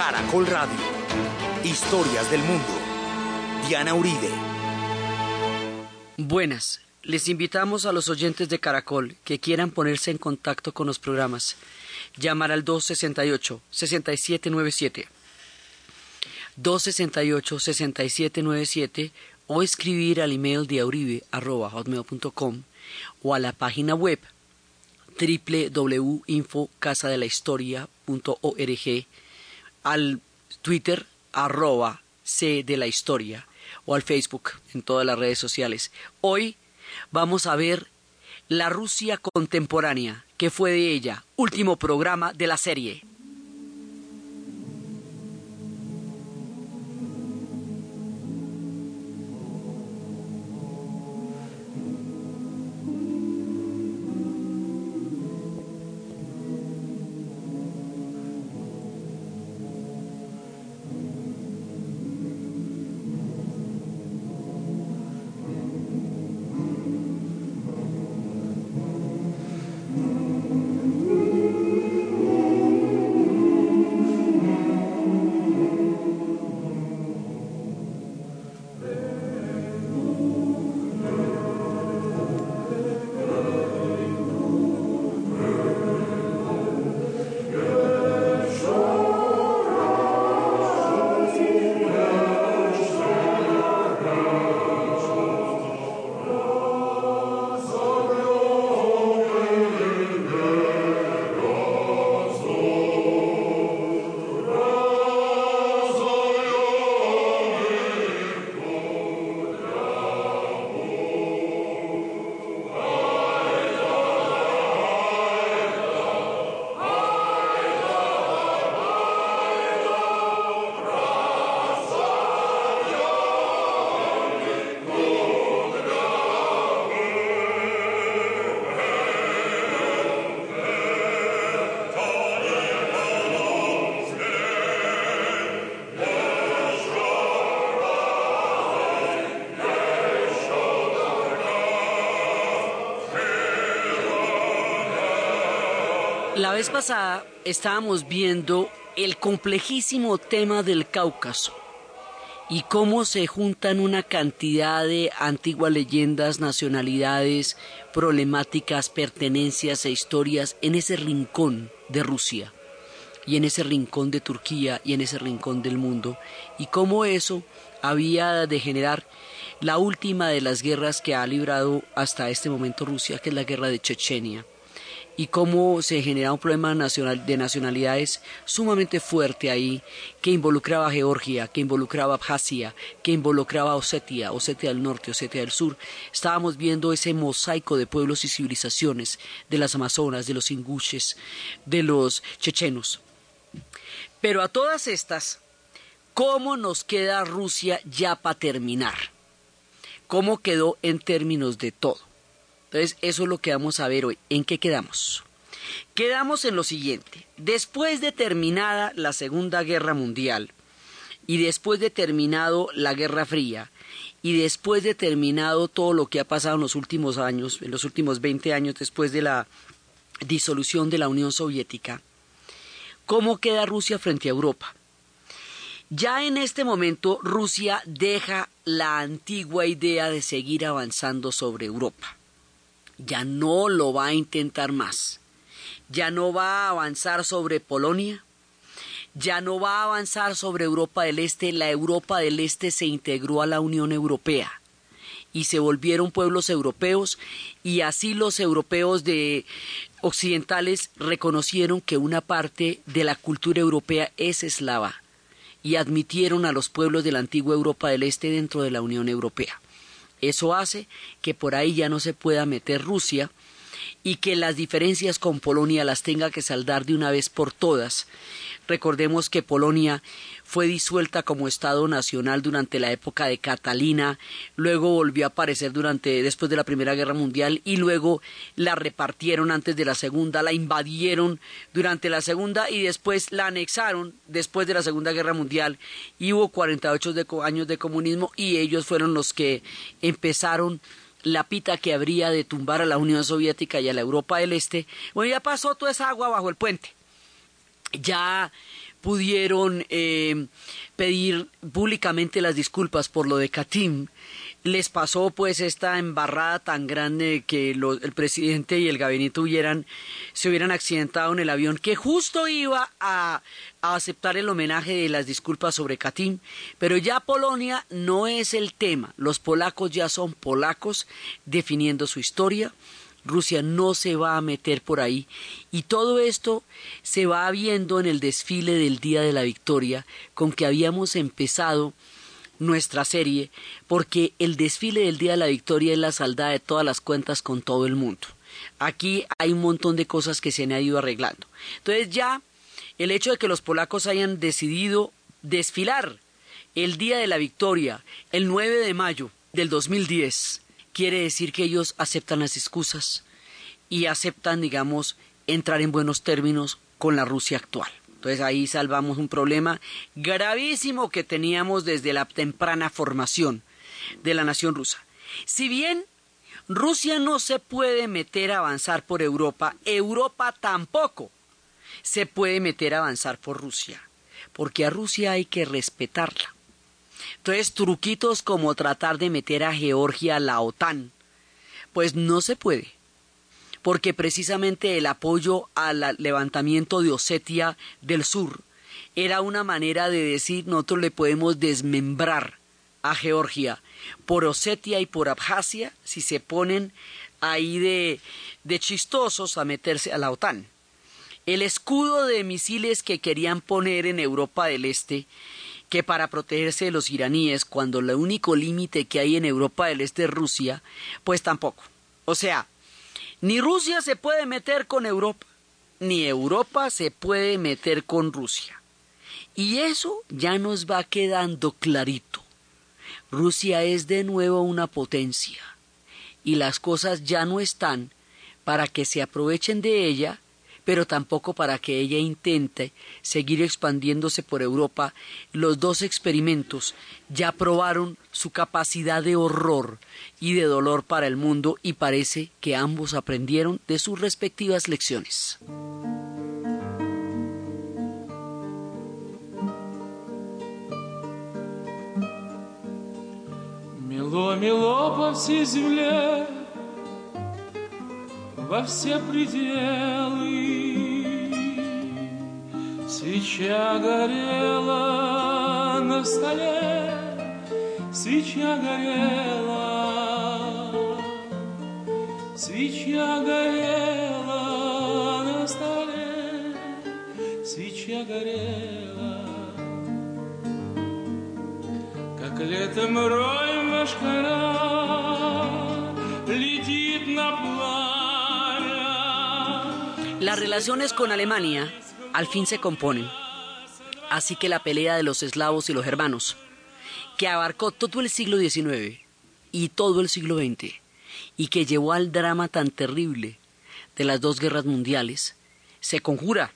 Caracol Radio. Historias del mundo. Diana Uribe. Buenas. Les invitamos a los oyentes de Caracol que quieran ponerse en contacto con los programas. Llamar al 268-6797. 268-6797 o escribir al email diauribe.com o a la página web www.infocasadelahistoria.org al Twitter arroba C de la historia o al Facebook en todas las redes sociales. Hoy vamos a ver la Rusia contemporánea, que fue de ella, último programa de la serie. La vez pasada estábamos viendo el complejísimo tema del Cáucaso y cómo se juntan una cantidad de antiguas leyendas, nacionalidades, problemáticas, pertenencias e historias en ese rincón de Rusia y en ese rincón de Turquía y en ese rincón del mundo y cómo eso había de generar la última de las guerras que ha librado hasta este momento Rusia, que es la guerra de Chechenia y cómo se generaba un problema nacional, de nacionalidades sumamente fuerte ahí, que involucraba a Georgia, que involucraba a Abjasia, que involucraba a Osetia, Osetia del norte, Osetia del sur. Estábamos viendo ese mosaico de pueblos y civilizaciones de las Amazonas, de los ingushes, de los chechenos. Pero a todas estas, ¿cómo nos queda Rusia ya para terminar? ¿Cómo quedó en términos de todo? Entonces, eso es lo que vamos a ver hoy. ¿En qué quedamos? Quedamos en lo siguiente. Después de terminada la Segunda Guerra Mundial y después de terminado la Guerra Fría y después de terminado todo lo que ha pasado en los últimos años, en los últimos 20 años después de la disolución de la Unión Soviética, ¿cómo queda Rusia frente a Europa? Ya en este momento Rusia deja la antigua idea de seguir avanzando sobre Europa ya no lo va a intentar más. Ya no va a avanzar sobre Polonia, ya no va a avanzar sobre Europa del Este. La Europa del Este se integró a la Unión Europea y se volvieron pueblos europeos y así los europeos de occidentales reconocieron que una parte de la cultura europea es eslava y admitieron a los pueblos de la antigua Europa del Este dentro de la Unión Europea. Eso hace que por ahí ya no se pueda meter Rusia y que las diferencias con Polonia las tenga que saldar de una vez por todas. Recordemos que Polonia fue disuelta como Estado nacional durante la época de Catalina, luego volvió a aparecer durante después de la Primera Guerra Mundial y luego la repartieron antes de la Segunda, la invadieron durante la Segunda y después la anexaron después de la Segunda Guerra Mundial y hubo 48 años de comunismo y ellos fueron los que empezaron la pita que habría de tumbar a la Unión Soviética y a la Europa del Este, bueno, ya pasó toda esa agua bajo el puente. Ya pudieron eh, pedir públicamente las disculpas por lo de Katim, les pasó pues esta embarrada tan grande que el presidente y el gabinete hubieran, se hubieran accidentado en el avión que justo iba a, a aceptar el homenaje de las disculpas sobre Katim, pero ya Polonia no es el tema, los polacos ya son polacos definiendo su historia, Rusia no se va a meter por ahí y todo esto se va viendo en el desfile del Día de la Victoria con que habíamos empezado nuestra serie porque el desfile del Día de la Victoria es la saldada de todas las cuentas con todo el mundo. Aquí hay un montón de cosas que se han ido arreglando. Entonces ya el hecho de que los polacos hayan decidido desfilar el Día de la Victoria el 9 de mayo del 2010 quiere decir que ellos aceptan las excusas y aceptan, digamos, entrar en buenos términos con la Rusia actual. Entonces ahí salvamos un problema gravísimo que teníamos desde la temprana formación de la nación rusa. Si bien Rusia no se puede meter a avanzar por Europa, Europa tampoco se puede meter a avanzar por Rusia, porque a Rusia hay que respetarla. Entonces, truquitos como tratar de meter a Georgia a la OTAN, pues no se puede porque precisamente el apoyo al levantamiento de Osetia del Sur era una manera de decir nosotros le podemos desmembrar a Georgia por Osetia y por Abjasia si se ponen ahí de, de chistosos a meterse a la OTAN. El escudo de misiles que querían poner en Europa del Este que para protegerse de los iraníes cuando el único límite que hay en Europa del Este es Rusia, pues tampoco. O sea, ni Rusia se puede meter con Europa, ni Europa se puede meter con Rusia. Y eso ya nos va quedando clarito. Rusia es de nuevo una potencia, y las cosas ya no están para que se aprovechen de ella pero tampoco para que ella intente seguir expandiéndose por Europa. Los dos experimentos ya probaron su capacidad de horror y de dolor para el mundo y parece que ambos aprendieron de sus respectivas lecciones. Во все пределы. Свеча горела на столе, свеча горела, свеча горела на столе, свеча горела. Как летом рой машкара relaciones con Alemania al fin se componen. Así que la pelea de los eslavos y los germanos, que abarcó todo el siglo XIX y todo el siglo XX, y que llevó al drama tan terrible de las dos guerras mundiales, se conjura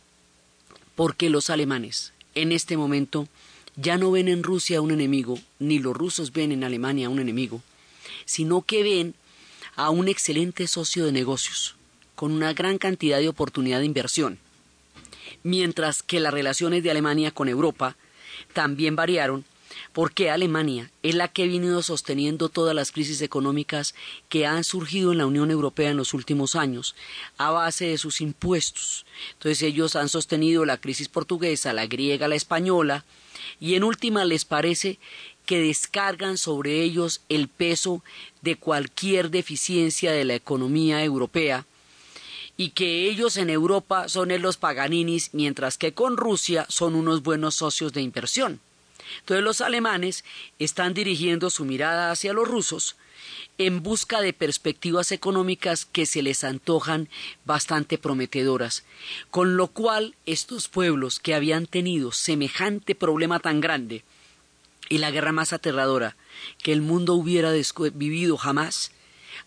porque los alemanes en este momento ya no ven en Rusia un enemigo, ni los rusos ven en Alemania un enemigo, sino que ven a un excelente socio de negocios, con una gran cantidad de oportunidad de inversión, mientras que las relaciones de Alemania con Europa también variaron porque Alemania es la que ha venido sosteniendo todas las crisis económicas que han surgido en la Unión Europea en los últimos años a base de sus impuestos. Entonces ellos han sostenido la crisis portuguesa, la griega, la española, y en última les parece que descargan sobre ellos el peso de cualquier deficiencia de la economía europea y que ellos en Europa son los paganinis, mientras que con Rusia son unos buenos socios de inversión. Entonces los alemanes están dirigiendo su mirada hacia los rusos en busca de perspectivas económicas que se les antojan bastante prometedoras, con lo cual estos pueblos que habían tenido semejante problema tan grande y la guerra más aterradora que el mundo hubiera vivido jamás,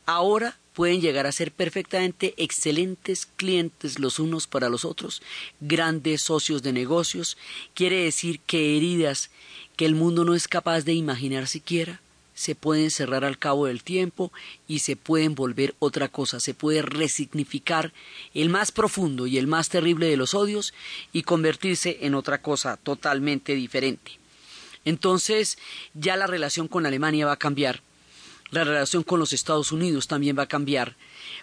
ahora pueden llegar a ser perfectamente excelentes clientes los unos para los otros, grandes socios de negocios, quiere decir que heridas que el mundo no es capaz de imaginar siquiera se pueden cerrar al cabo del tiempo y se pueden volver otra cosa, se puede resignificar el más profundo y el más terrible de los odios y convertirse en otra cosa totalmente diferente. Entonces ya la relación con Alemania va a cambiar, la relación con los Estados Unidos también va a cambiar,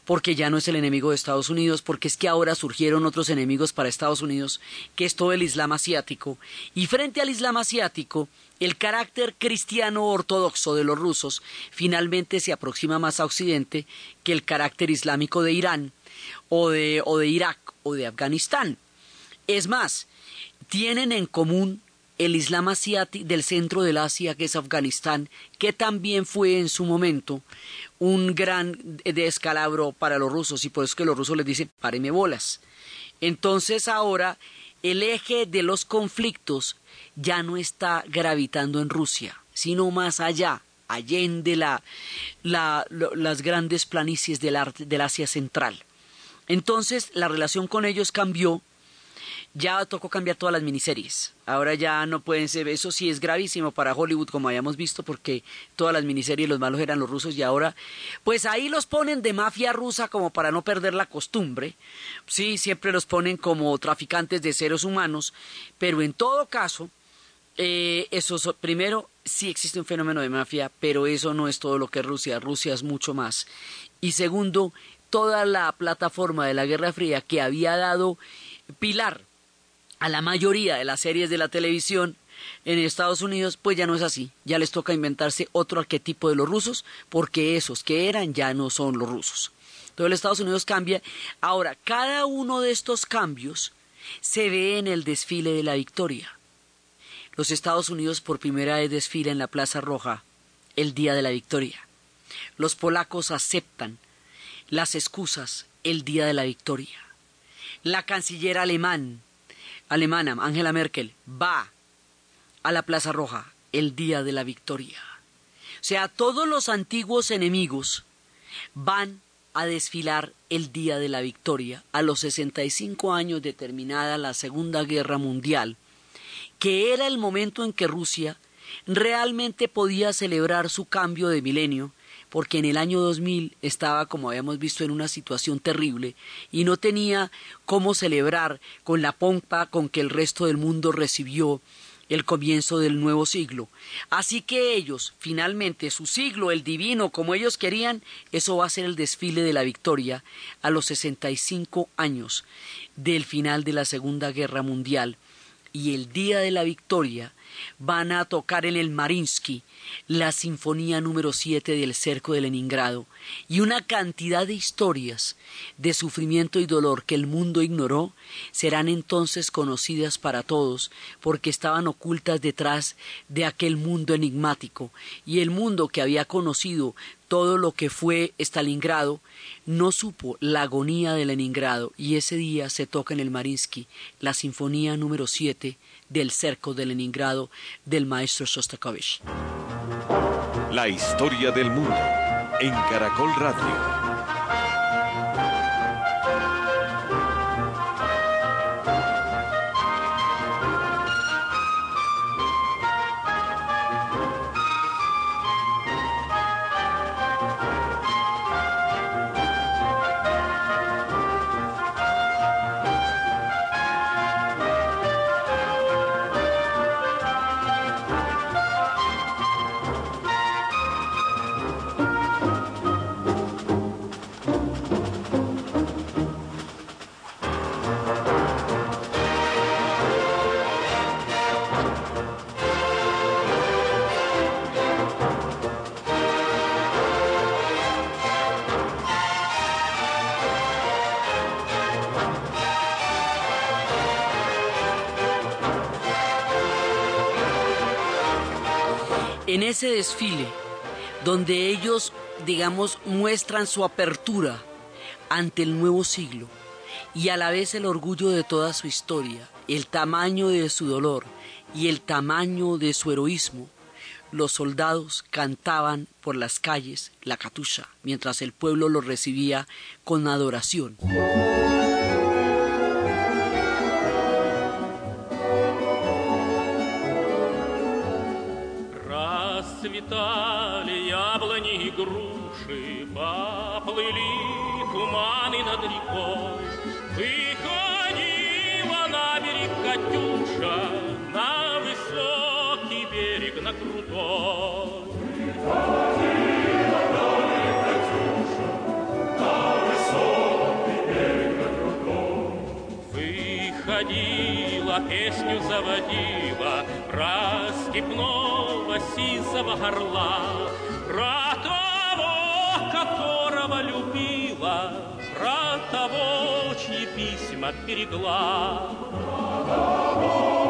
porque ya no es el enemigo de Estados Unidos, porque es que ahora surgieron otros enemigos para Estados Unidos, que es todo el Islam asiático, y frente al Islam asiático, el carácter cristiano ortodoxo de los rusos finalmente se aproxima más a Occidente que el carácter islámico de Irán o de, o de Irak o de Afganistán. Es más, tienen en común el Islam asiático del centro del Asia, que es Afganistán, que también fue en su momento un gran descalabro para los rusos, y por eso que los rusos les dicen, páreme bolas. Entonces ahora el eje de los conflictos ya no está gravitando en Rusia, sino más allá, allende la, las grandes planicies del, del Asia Central. Entonces la relación con ellos cambió ya tocó cambiar todas las miniseries. Ahora ya no pueden ser, eso sí es gravísimo para Hollywood, como habíamos visto, porque todas las miniseries los malos eran los rusos y ahora, pues ahí los ponen de mafia rusa como para no perder la costumbre. Sí, siempre los ponen como traficantes de seres humanos, pero en todo caso, eh, eso primero sí existe un fenómeno de mafia, pero eso no es todo lo que es Rusia. Rusia es mucho más. Y segundo, toda la plataforma de la Guerra Fría que había dado pilar a la mayoría de las series de la televisión en Estados Unidos, pues ya no es así. Ya les toca inventarse otro arquetipo de los rusos, porque esos que eran ya no son los rusos. El Estados Unidos cambia. Ahora, cada uno de estos cambios se ve en el desfile de la victoria. Los Estados Unidos por primera vez desfila en la Plaza Roja el día de la victoria. Los polacos aceptan las excusas el día de la victoria. La canciller alemán alemana, Angela Merkel, va a la Plaza Roja el día de la victoria. O sea, todos los antiguos enemigos van a desfilar el día de la victoria, a los 65 años de terminada la Segunda Guerra Mundial, que era el momento en que Rusia realmente podía celebrar su cambio de milenio porque en el año 2000 estaba, como habíamos visto, en una situación terrible y no tenía cómo celebrar con la pompa con que el resto del mundo recibió el comienzo del nuevo siglo. Así que ellos, finalmente, su siglo, el divino, como ellos querían, eso va a ser el desfile de la victoria a los 65 años del final de la Segunda Guerra Mundial. Y el día de la victoria van a tocar en el Marinsky la Sinfonía número 7 del Cerco de Leningrado y una cantidad de historias de sufrimiento y dolor que el mundo ignoró serán entonces conocidas para todos porque estaban ocultas detrás de aquel mundo enigmático y el mundo que había conocido todo lo que fue Stalingrado no supo la agonía de Leningrado y ese día se toca en el Marinsky la Sinfonía número 7 del cerco de Leningrado del maestro Shostakovich. La historia del mundo en Caracol Radio. En ese desfile, donde ellos, digamos, muestran su apertura ante el nuevo siglo y a la vez el orgullo de toda su historia, el tamaño de su dolor y el tamaño de su heroísmo, los soldados cantaban por las calles la catusha, mientras el pueblo los recibía con adoración. Расцветали груши поплыли туманы над рекой. Выходила на берег Катюша, на высокий берег, на крутой. Выходила на берег Катюша, на высокий берег, на крутой. Выходила, песню заводила про степного сизого горла, про того, которого любила, про того, чьи письма берегла. Про того,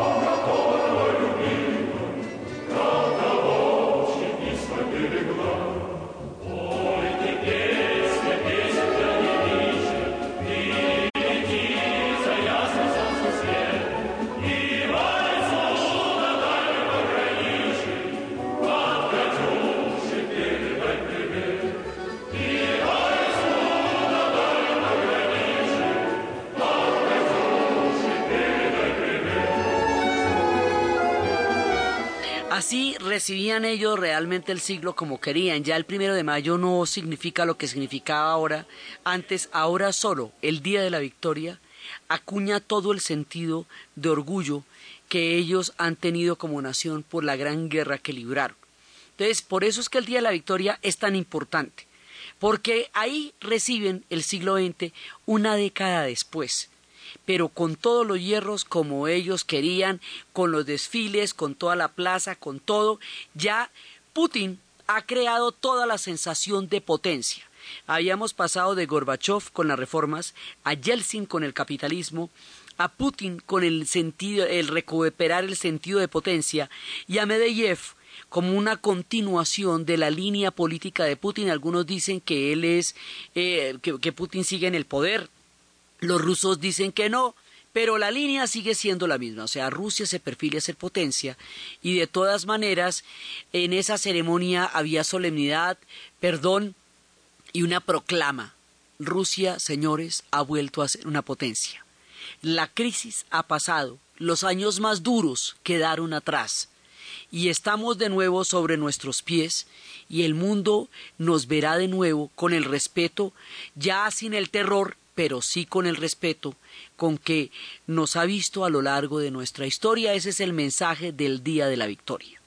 Así recibían ellos realmente el siglo como querían. Ya el primero de mayo no significa lo que significaba ahora. Antes, ahora solo, el día de la victoria, acuña todo el sentido de orgullo que ellos han tenido como nación por la gran guerra que libraron. Entonces, por eso es que el día de la victoria es tan importante, porque ahí reciben el siglo XX una década después pero con todos los hierros como ellos querían, con los desfiles, con toda la plaza, con todo, ya Putin ha creado toda la sensación de potencia. Habíamos pasado de Gorbachev con las reformas, a Yeltsin con el capitalismo, a Putin con el sentido, el recuperar el sentido de potencia, y a Medvedev como una continuación de la línea política de Putin. Algunos dicen que él es, eh, que, que Putin sigue en el poder, los rusos dicen que no, pero la línea sigue siendo la misma. O sea, Rusia se perfila a ser potencia y de todas maneras en esa ceremonia había solemnidad, perdón y una proclama. Rusia, señores, ha vuelto a ser una potencia. La crisis ha pasado, los años más duros quedaron atrás y estamos de nuevo sobre nuestros pies y el mundo nos verá de nuevo con el respeto, ya sin el terror pero sí con el respeto con que nos ha visto a lo largo de nuestra historia. Ese es el mensaje del Día de la Victoria.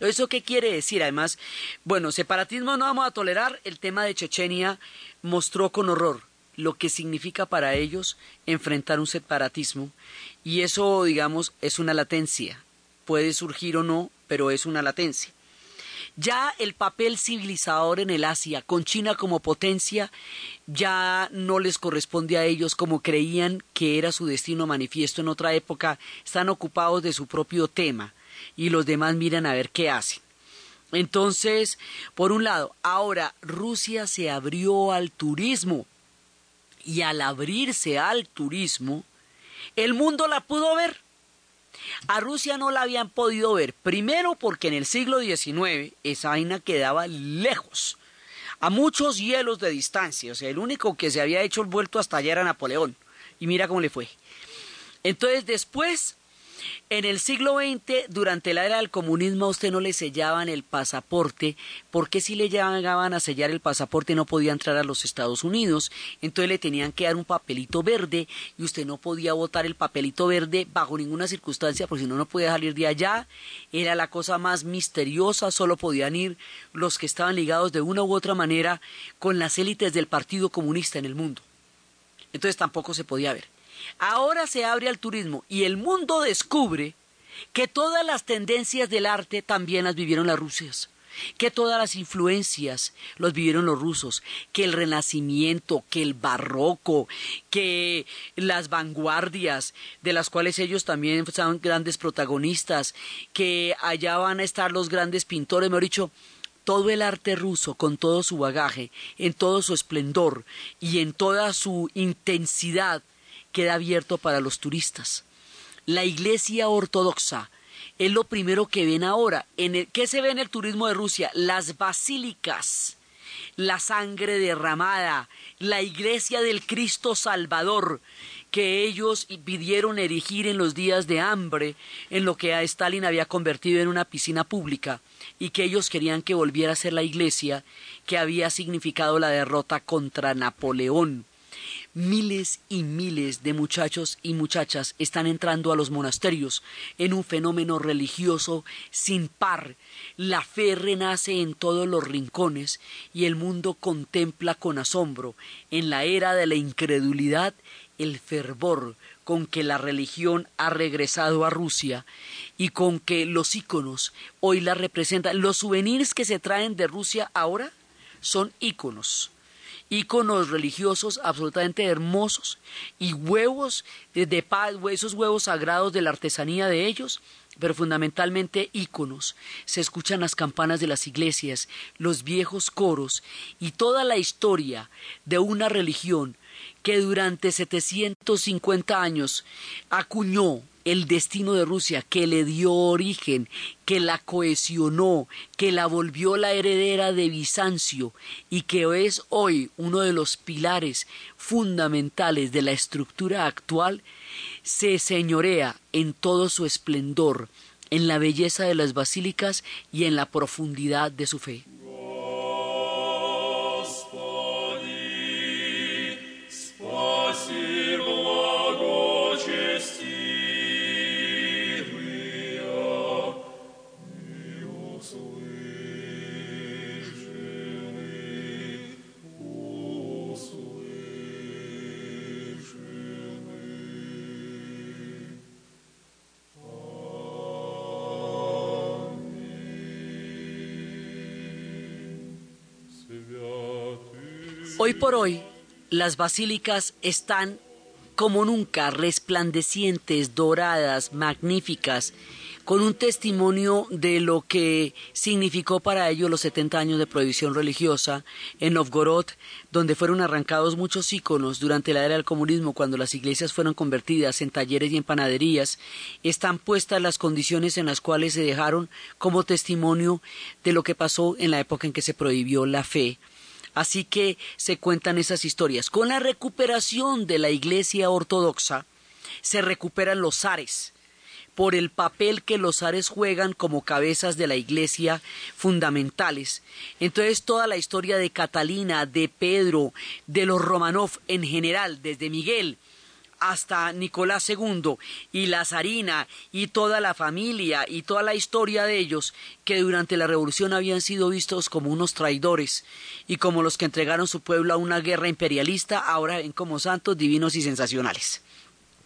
¿Eso qué quiere decir? Además, bueno, separatismo no vamos a tolerar. El tema de Chechenia mostró con horror lo que significa para ellos enfrentar un separatismo y eso, digamos, es una latencia. Puede surgir o no, pero es una latencia. Ya el papel civilizador en el Asia, con China como potencia, ya no les corresponde a ellos como creían que era su destino manifiesto en otra época, están ocupados de su propio tema y los demás miran a ver qué hacen. Entonces, por un lado, ahora Rusia se abrió al turismo y al abrirse al turismo, el mundo la pudo ver. A Rusia no la habían podido ver, primero porque en el siglo XIX esa vaina quedaba lejos, a muchos hielos de distancia, o sea, el único que se había hecho el vuelto hasta allá era Napoleón, y mira cómo le fue. Entonces después, en el siglo XX, durante la era del comunismo, a usted no le sellaban el pasaporte, porque si le llegaban a sellar el pasaporte no podía entrar a los Estados Unidos, entonces le tenían que dar un papelito verde y usted no podía votar el papelito verde bajo ninguna circunstancia, porque si no, no podía salir de allá, era la cosa más misteriosa, solo podían ir los que estaban ligados de una u otra manera con las élites del Partido Comunista en el mundo. Entonces tampoco se podía ver. Ahora se abre al turismo y el mundo descubre que todas las tendencias del arte también las vivieron las Rusias, que todas las influencias los vivieron los rusos, que el renacimiento, que el barroco, que las vanguardias, de las cuales ellos también son grandes protagonistas, que allá van a estar los grandes pintores, mejor dicho, todo el arte ruso, con todo su bagaje, en todo su esplendor y en toda su intensidad, queda abierto para los turistas. La iglesia ortodoxa es lo primero que ven ahora. En el, ¿Qué se ve en el turismo de Rusia? Las basílicas la sangre derramada, la iglesia del Cristo Salvador, que ellos pidieron erigir en los días de hambre, en lo que a Stalin había convertido en una piscina pública, y que ellos querían que volviera a ser la iglesia que había significado la derrota contra Napoleón. Miles y miles de muchachos y muchachas están entrando a los monasterios en un fenómeno religioso sin par. La fe renace en todos los rincones y el mundo contempla con asombro, en la era de la incredulidad, el fervor con que la religión ha regresado a Rusia y con que los íconos hoy la representan. Los souvenirs que se traen de Rusia ahora son íconos íconos religiosos absolutamente hermosos y huevos de paz, esos huevos sagrados de la artesanía de ellos, pero fundamentalmente íconos. Se escuchan las campanas de las iglesias, los viejos coros y toda la historia de una religión que durante 750 años acuñó el destino de Rusia, que le dio origen, que la cohesionó, que la volvió la heredera de Bizancio y que es hoy uno de los pilares fundamentales de la estructura actual, se señorea en todo su esplendor, en la belleza de las basílicas y en la profundidad de su fe. Por hoy, las basílicas están como nunca resplandecientes, doradas, magníficas, con un testimonio de lo que significó para ellos los 70 años de prohibición religiosa en Novgorod, donde fueron arrancados muchos íconos durante la era del comunismo, cuando las iglesias fueron convertidas en talleres y en panaderías, están puestas las condiciones en las cuales se dejaron como testimonio de lo que pasó en la época en que se prohibió la fe Así que se cuentan esas historias. Con la recuperación de la Iglesia Ortodoxa, se recuperan los zares por el papel que los zares juegan como cabezas de la iglesia fundamentales. Entonces toda la historia de Catalina, de Pedro, de los Romanov en general, desde Miguel hasta Nicolás II y la zarina y toda la familia y toda la historia de ellos que durante la revolución habían sido vistos como unos traidores y como los que entregaron su pueblo a una guerra imperialista ahora ven como santos divinos y sensacionales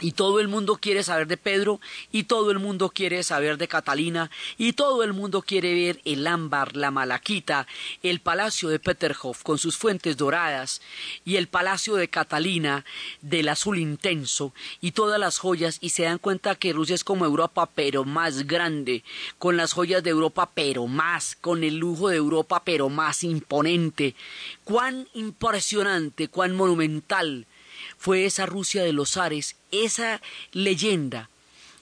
y todo el mundo quiere saber de Pedro, y todo el mundo quiere saber de Catalina, y todo el mundo quiere ver el ámbar, la malaquita, el palacio de Peterhof con sus fuentes doradas, y el palacio de Catalina del azul intenso, y todas las joyas, y se dan cuenta que Rusia es como Europa, pero más grande, con las joyas de Europa, pero más, con el lujo de Europa, pero más imponente. Cuán impresionante, cuán monumental fue esa Rusia de los zares, esa leyenda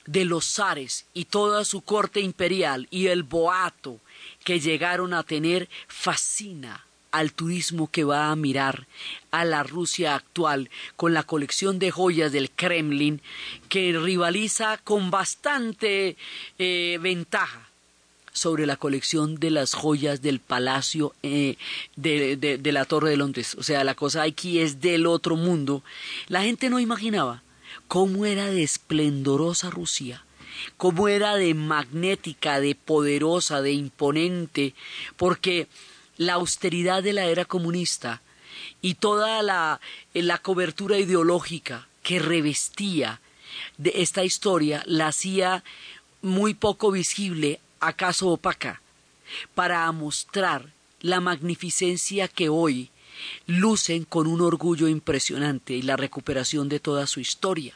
de los zares y toda su corte imperial y el boato que llegaron a tener fascina al turismo que va a mirar a la Rusia actual con la colección de joyas del Kremlin que rivaliza con bastante eh, ventaja sobre la colección de las joyas del palacio eh, de, de, la Torre de Londres. O sea, la cosa aquí es del otro mundo. La gente no imaginaba cómo era de esplendorosa Rusia cómo era de magnética, de poderosa, de imponente, porque la austeridad de la era comunista y toda la, la cobertura ideológica que revestía de esta historia la hacía muy poco visible acaso opaca, para mostrar la magnificencia que hoy lucen con un orgullo impresionante y la recuperación de toda su historia.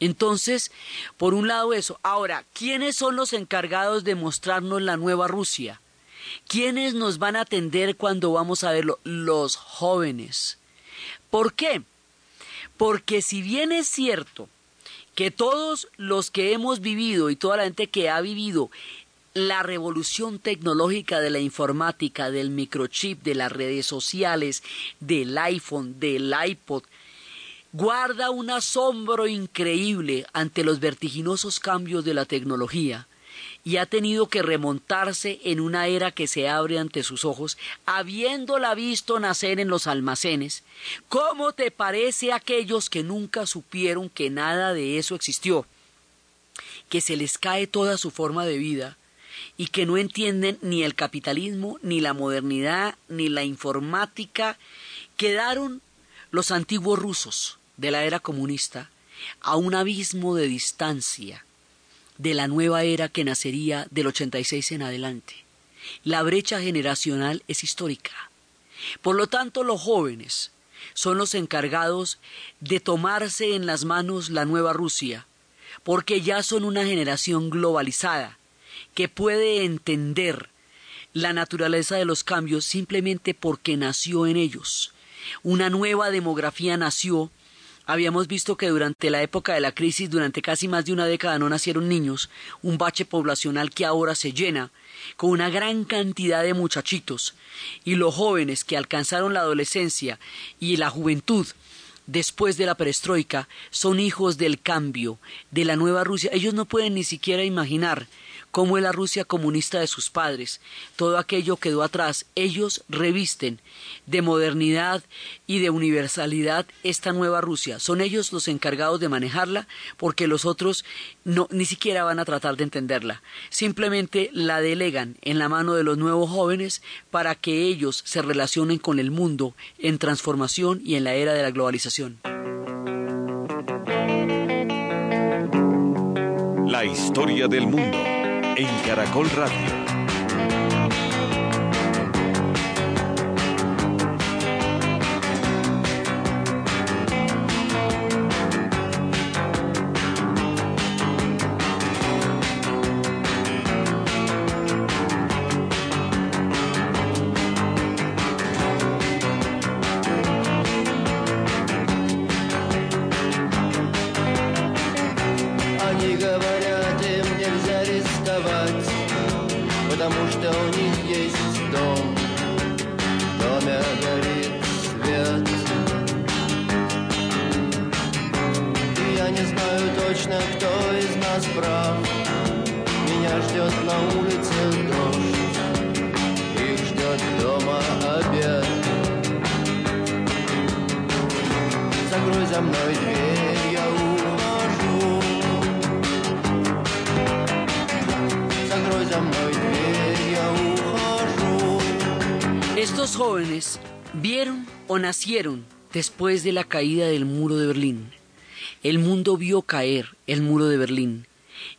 Entonces, por un lado eso. Ahora, ¿quiénes son los encargados de mostrarnos la nueva Rusia? ¿Quiénes nos van a atender cuando vamos a verlo? Los jóvenes. ¿Por qué? Porque si bien es cierto que todos los que hemos vivido y toda la gente que ha vivido la revolución tecnológica de la informática, del microchip, de las redes sociales, del iPhone, del iPod, guarda un asombro increíble ante los vertiginosos cambios de la tecnología y ha tenido que remontarse en una era que se abre ante sus ojos, habiéndola visto nacer en los almacenes. ¿Cómo te parece aquellos que nunca supieron que nada de eso existió? Que se les cae toda su forma de vida y que no entienden ni el capitalismo, ni la modernidad, ni la informática, quedaron los antiguos rusos de la era comunista a un abismo de distancia de la nueva era que nacería del 86 en adelante. La brecha generacional es histórica. Por lo tanto, los jóvenes son los encargados de tomarse en las manos la nueva Rusia, porque ya son una generación globalizada, que puede entender la naturaleza de los cambios simplemente porque nació en ellos. Una nueva demografía nació. Habíamos visto que durante la época de la crisis, durante casi más de una década, no nacieron niños, un bache poblacional que ahora se llena con una gran cantidad de muchachitos, y los jóvenes que alcanzaron la adolescencia y la juventud después de la perestroika son hijos del cambio, de la nueva Rusia. Ellos no pueden ni siquiera imaginar cómo es la Rusia comunista de sus padres. Todo aquello quedó atrás. Ellos revisten de modernidad y de universalidad esta nueva Rusia. Son ellos los encargados de manejarla porque los otros no, ni siquiera van a tratar de entenderla. Simplemente la delegan en la mano de los nuevos jóvenes para que ellos se relacionen con el mundo en transformación y en la era de la globalización. La historia del mundo en Caracol Radio. Estos jóvenes vieron o nacieron después de la caída del muro de Berlín. El mundo vio caer el muro de Berlín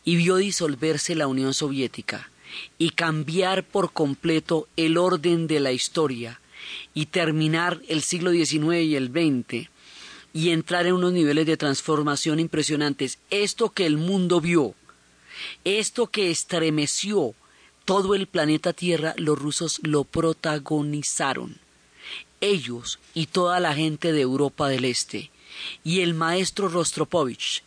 y vio disolverse la Unión Soviética y cambiar por completo el orden de la historia y terminar el siglo XIX y el XX y entrar en unos niveles de transformación impresionantes. Esto que el mundo vio, esto que estremeció todo el planeta Tierra, los rusos lo protagonizaron. Ellos y toda la gente de Europa del Este. Y el maestro Rostropovich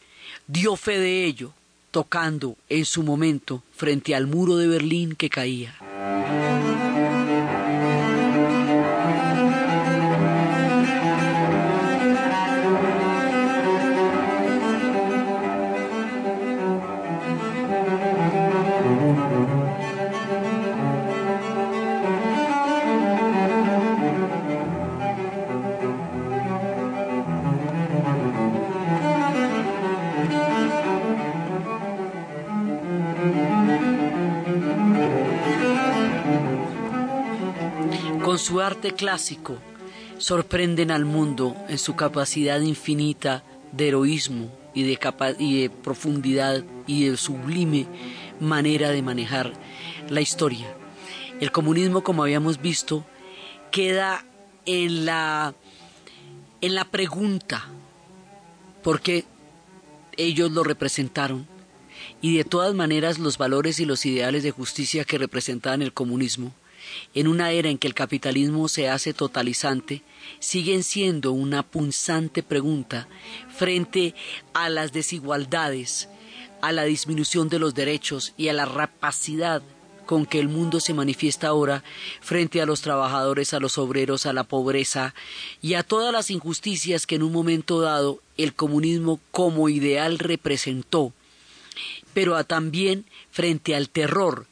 dio fe de ello, tocando en su momento frente al muro de Berlín que caía. Su arte clásico sorprenden al mundo en su capacidad infinita de heroísmo y de, y de profundidad y de sublime manera de manejar la historia. El comunismo, como habíamos visto, queda en la, en la pregunta, porque ellos lo representaron, y de todas maneras los valores y los ideales de justicia que representaban el comunismo, en una era en que el capitalismo se hace totalizante, siguen siendo una punzante pregunta frente a las desigualdades, a la disminución de los derechos y a la rapacidad con que el mundo se manifiesta ahora frente a los trabajadores, a los obreros, a la pobreza y a todas las injusticias que en un momento dado el comunismo como ideal representó, pero a también frente al terror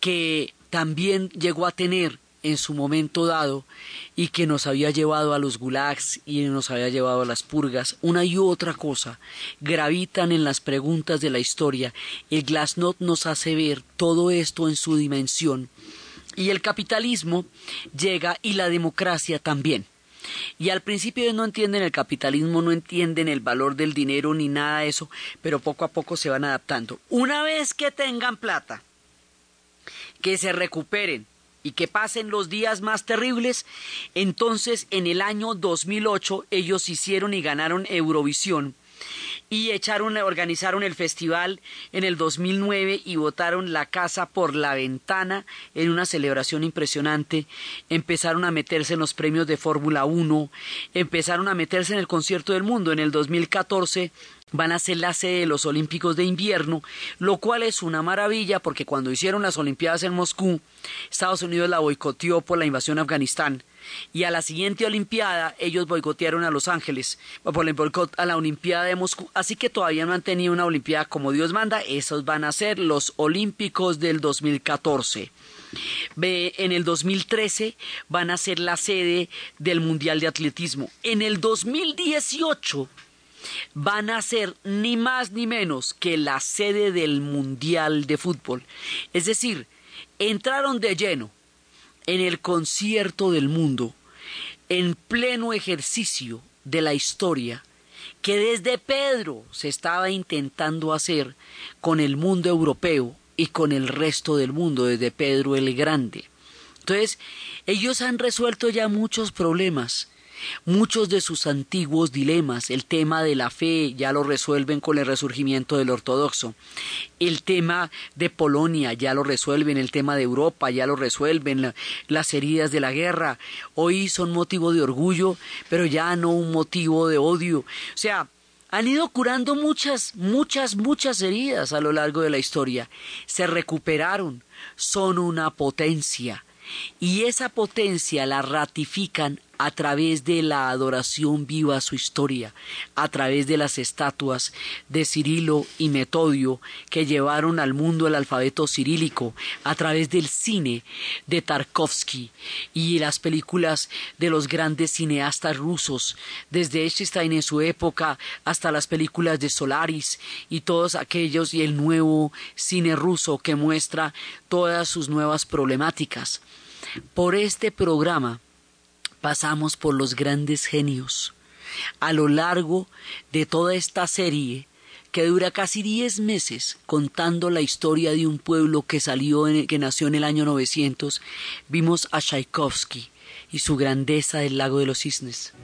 que también llegó a tener en su momento dado y que nos había llevado a los gulags y nos había llevado a las purgas, una y otra cosa, gravitan en las preguntas de la historia. El Glasnost nos hace ver todo esto en su dimensión y el capitalismo llega y la democracia también. Y al principio no entienden el capitalismo, no entienden el valor del dinero ni nada de eso, pero poco a poco se van adaptando. Una vez que tengan plata, que se recuperen, y que pasen los días más terribles, entonces en el año 2008 ellos hicieron y ganaron Eurovisión y echaron, organizaron el festival en el 2009 y votaron la casa por la ventana en una celebración impresionante. Empezaron a meterse en los premios de Fórmula 1, empezaron a meterse en el concierto del mundo. En el 2014 van a ser la sede de los Olímpicos de invierno, lo cual es una maravilla porque cuando hicieron las Olimpiadas en Moscú, Estados Unidos la boicoteó por la invasión a Afganistán y a la siguiente Olimpiada ellos boicotearon a Los Ángeles por el boicot a la Olimpiada de Moscú, así que todavía no han tenido una Olimpiada como Dios manda, esos van a ser los Olímpicos del 2014. En el 2013 van a ser la sede del Mundial de Atletismo. En el 2018 van a ser ni más ni menos que la sede del Mundial de Fútbol. Es decir, entraron de lleno en el concierto del mundo, en pleno ejercicio de la historia que desde Pedro se estaba intentando hacer con el mundo europeo y con el resto del mundo, desde Pedro el Grande. Entonces, ellos han resuelto ya muchos problemas Muchos de sus antiguos dilemas, el tema de la fe, ya lo resuelven con el resurgimiento del ortodoxo. El tema de Polonia ya lo resuelven, el tema de Europa ya lo resuelven, las heridas de la guerra. Hoy son motivo de orgullo, pero ya no un motivo de odio. O sea, han ido curando muchas, muchas, muchas heridas a lo largo de la historia. Se recuperaron, son una potencia. Y esa potencia la ratifican a través de la adoración viva a su historia, a través de las estatuas de Cirilo y Metodio que llevaron al mundo el alfabeto cirílico, a través del cine de Tarkovsky y las películas de los grandes cineastas rusos, desde Einstein en su época hasta las películas de Solaris y todos aquellos y el nuevo cine ruso que muestra todas sus nuevas problemáticas. Por este programa pasamos por los grandes genios. A lo largo de toda esta serie, que dura casi diez meses contando la historia de un pueblo que salió que nació en el año 900, vimos a Tchaikovsky y su grandeza del lago de los cisnes.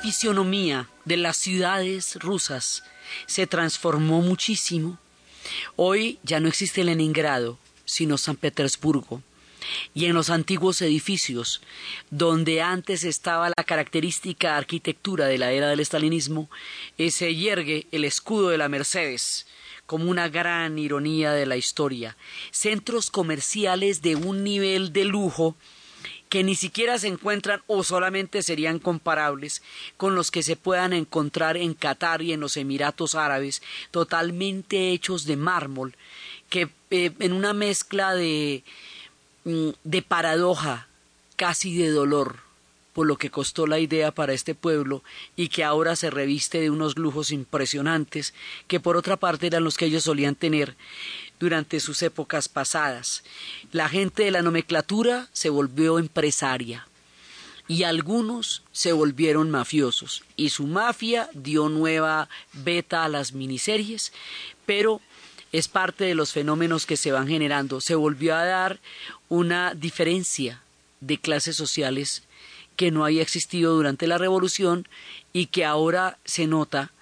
Fisionomía de las ciudades rusas se transformó muchísimo. Hoy ya no existe Leningrado, sino San Petersburgo. Y en los antiguos edificios, donde antes estaba la característica arquitectura de la era del estalinismo, se yergue el escudo de la Mercedes, como una gran ironía de la historia. Centros comerciales de un nivel de lujo que ni siquiera se encuentran o solamente serían comparables con los que se puedan encontrar en Qatar y en los Emiratos Árabes, totalmente hechos de mármol, que eh, en una mezcla de, mm, de paradoja, casi de dolor, por lo que costó la idea para este pueblo y que ahora se reviste de unos lujos impresionantes que por otra parte eran los que ellos solían tener durante sus épocas pasadas. La gente de la nomenclatura se volvió empresaria y algunos se volvieron mafiosos y su mafia dio nueva beta a las miniseries, pero es parte de los fenómenos que se van generando. Se volvió a dar una diferencia de clases sociales que no había existido durante la revolución y que ahora se nota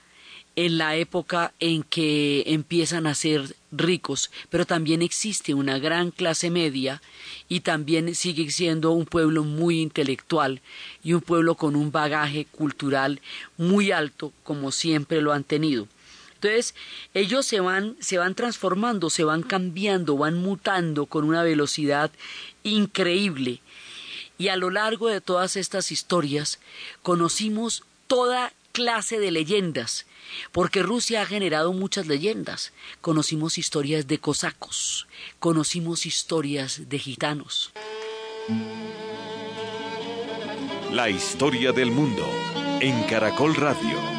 en la época en que empiezan a ser ricos, pero también existe una gran clase media y también sigue siendo un pueblo muy intelectual y un pueblo con un bagaje cultural muy alto como siempre lo han tenido. Entonces, ellos se van, se van transformando, se van cambiando, van mutando con una velocidad increíble. Y a lo largo de todas estas historias conocimos toda clase de leyendas porque Rusia ha generado muchas leyendas. Conocimos historias de cosacos, conocimos historias de gitanos. La historia del mundo en Caracol Radio.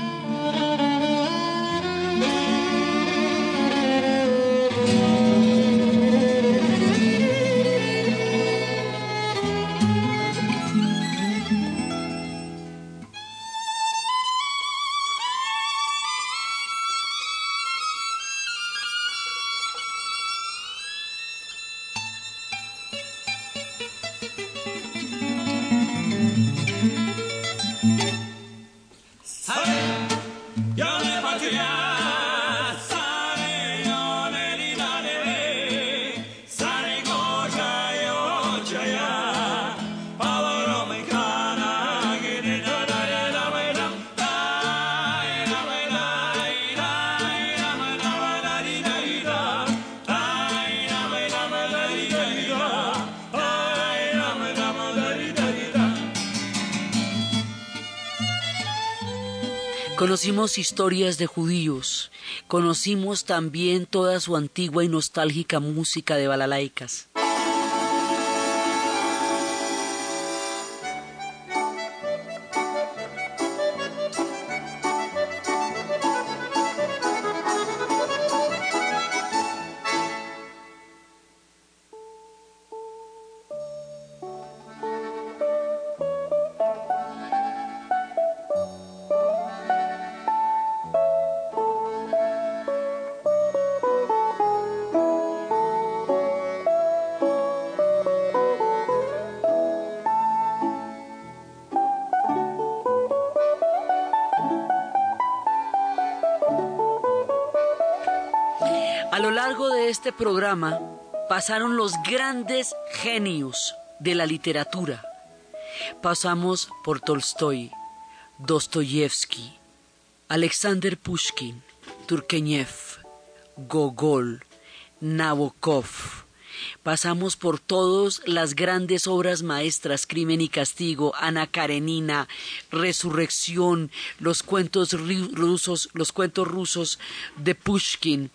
Conocimos historias de judíos, conocimos también toda su antigua y nostálgica música de balalaicas. Este programa pasaron los grandes genios de la literatura. Pasamos por Tolstoy, Dostoyevsky, Alexander Pushkin, Turgenev, Gogol, Nabokov, Pasamos por todas las grandes obras maestras, Crimen y Castigo, Ana Karenina, Resurrección, los cuentos rusos, los cuentos rusos de Pushkin.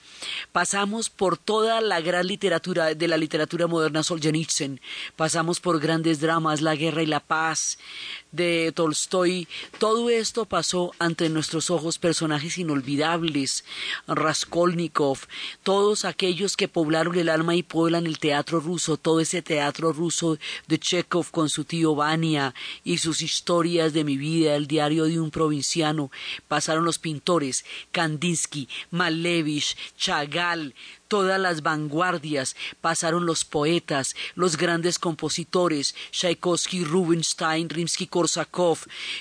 Pasamos por toda la gran literatura de la literatura moderna Solzhenitsyn. Pasamos por grandes dramas, La guerra y la paz de Tolstoy. Todo esto pasó ante nuestros ojos personajes inolvidables, Raskolnikov, todos aquellos que poblaron el alma y pueblan el teatro ruso, todo ese teatro ruso de Chekhov con su tío Vania y sus historias de mi vida, el diario de un provinciano, pasaron los pintores, Kandinsky, Malevich, Chagall, todas las vanguardias, pasaron los poetas, los grandes compositores, Tchaikovsky, Rubinstein, Rimsky-Korsakov,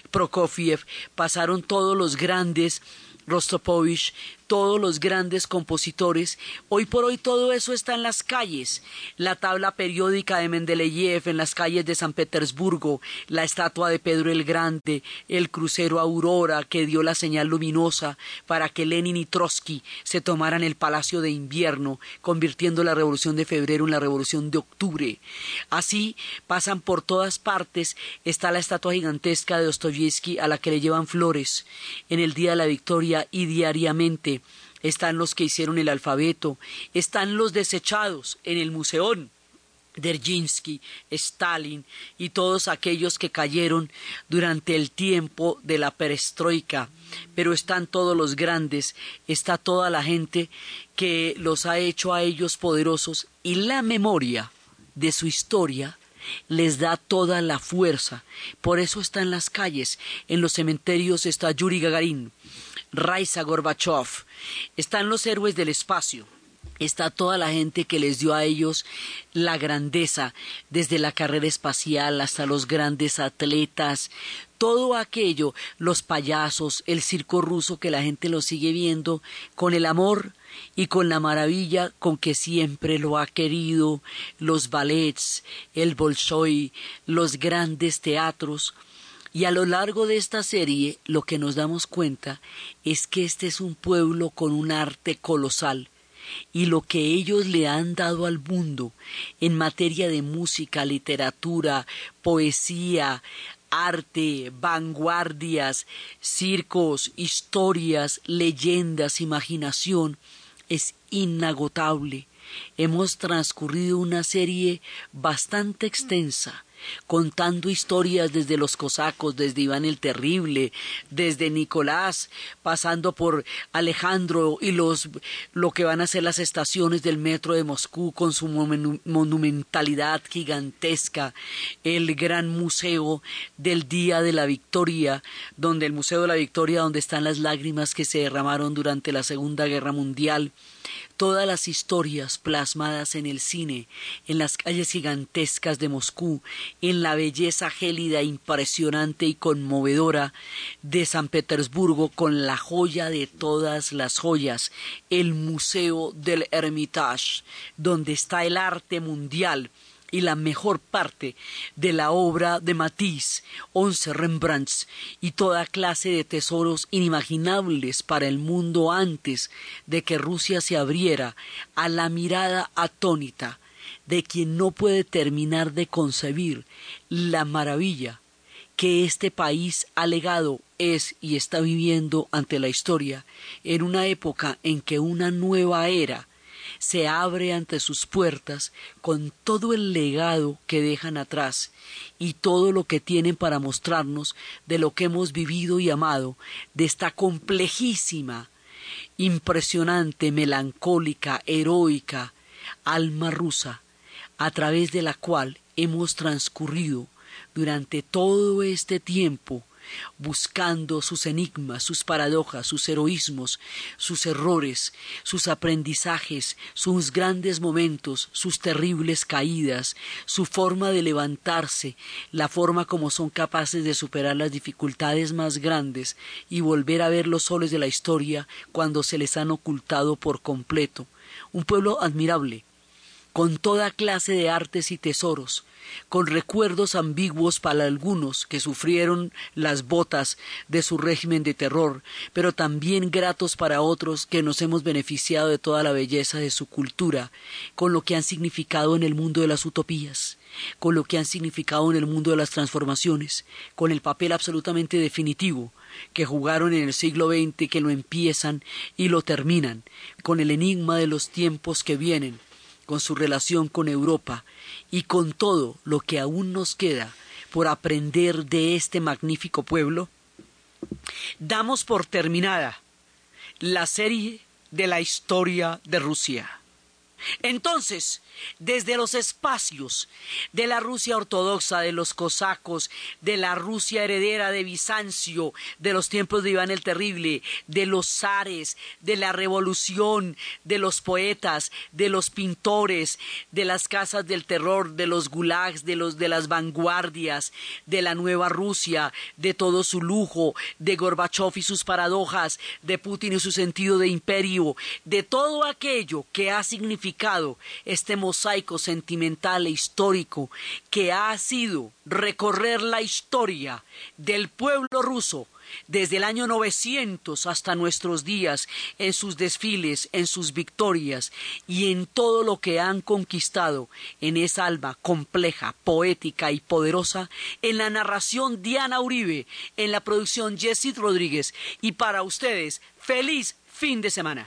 Prokofiev, pasaron todos los grandes Rostropovich, todos los grandes compositores. Hoy por hoy todo eso está en las calles. La tabla periódica de Mendeleev en las calles de San Petersburgo, la estatua de Pedro el Grande, el crucero Aurora que dio la señal luminosa para que Lenin y Trotsky se tomaran el Palacio de Invierno, convirtiendo la Revolución de Febrero en la Revolución de Octubre. Así pasan por todas partes. Está la estatua gigantesca de Dostoyevsky a la que le llevan flores en el Día de la Victoria y diariamente. Están los que hicieron el alfabeto, están los desechados en el museón. Derjinsky, Stalin y todos aquellos que cayeron durante el tiempo de la perestroika, pero están todos los grandes, está toda la gente que los ha hecho a ellos poderosos y la memoria de su historia les da toda la fuerza. Por eso está en las calles, en los cementerios está Yuri Gagarin, Raisa Gorbachev, están los héroes del espacio, está toda la gente que les dio a ellos la grandeza, desde la carrera espacial hasta los grandes atletas, todo aquello, los payasos, el circo ruso que la gente lo sigue viendo con el amor y con la maravilla con que siempre lo ha querido, los ballets, el Bolshoi, los grandes teatros, y a lo largo de esta serie lo que nos damos cuenta es que este es un pueblo con un arte colosal y lo que ellos le han dado al mundo en materia de música, literatura, poesía, arte, vanguardias, circos, historias, leyendas, imaginación, es inagotable. Hemos transcurrido una serie bastante extensa contando historias desde los cosacos, desde Iván el Terrible, desde Nicolás, pasando por Alejandro y los lo que van a ser las estaciones del metro de Moscú con su monumentalidad gigantesca, el gran museo del Día de la Victoria, donde el Museo de la Victoria donde están las lágrimas que se derramaron durante la Segunda Guerra Mundial, todas las historias plasmadas en el cine, en las calles gigantescas de Moscú, en la belleza gélida, impresionante y conmovedora de San Petersburgo con la joya de todas las joyas, el Museo del Hermitage, donde está el arte mundial, y la mejor parte de la obra de Matisse, once Rembrandts y toda clase de tesoros inimaginables para el mundo antes de que Rusia se abriera a la mirada atónita de quien no puede terminar de concebir la maravilla que este país ha legado es y está viviendo ante la historia en una época en que una nueva era se abre ante sus puertas con todo el legado que dejan atrás y todo lo que tienen para mostrarnos de lo que hemos vivido y amado, de esta complejísima, impresionante, melancólica, heroica alma rusa, a través de la cual hemos transcurrido durante todo este tiempo buscando sus enigmas, sus paradojas, sus heroísmos, sus errores, sus aprendizajes, sus grandes momentos, sus terribles caídas, su forma de levantarse, la forma como son capaces de superar las dificultades más grandes y volver a ver los soles de la historia cuando se les han ocultado por completo. Un pueblo admirable, con toda clase de artes y tesoros, con recuerdos ambiguos para algunos que sufrieron las botas de su régimen de terror, pero también gratos para otros que nos hemos beneficiado de toda la belleza de su cultura, con lo que han significado en el mundo de las utopías, con lo que han significado en el mundo de las transformaciones, con el papel absolutamente definitivo que jugaron en el siglo XX, que lo empiezan y lo terminan, con el enigma de los tiempos que vienen, con su relación con Europa y con todo lo que aún nos queda por aprender de este magnífico pueblo, damos por terminada la serie de la historia de Rusia. Entonces, desde los espacios de la Rusia ortodoxa, de los cosacos, de la Rusia heredera de Bizancio, de los tiempos de Iván el Terrible, de los zares, de la revolución, de los poetas, de los pintores, de las casas del terror, de los gulags, de los de las vanguardias, de la nueva Rusia, de todo su lujo, de Gorbachev y sus paradojas, de Putin y su sentido de imperio, de todo aquello que ha significado este mosaico sentimental e histórico que ha sido recorrer la historia del pueblo ruso desde el año 900 hasta nuestros días, en sus desfiles, en sus victorias y en todo lo que han conquistado en esa alma compleja, poética y poderosa, en la narración Diana Uribe, en la producción Jessit Rodríguez y para ustedes, feliz fin de semana.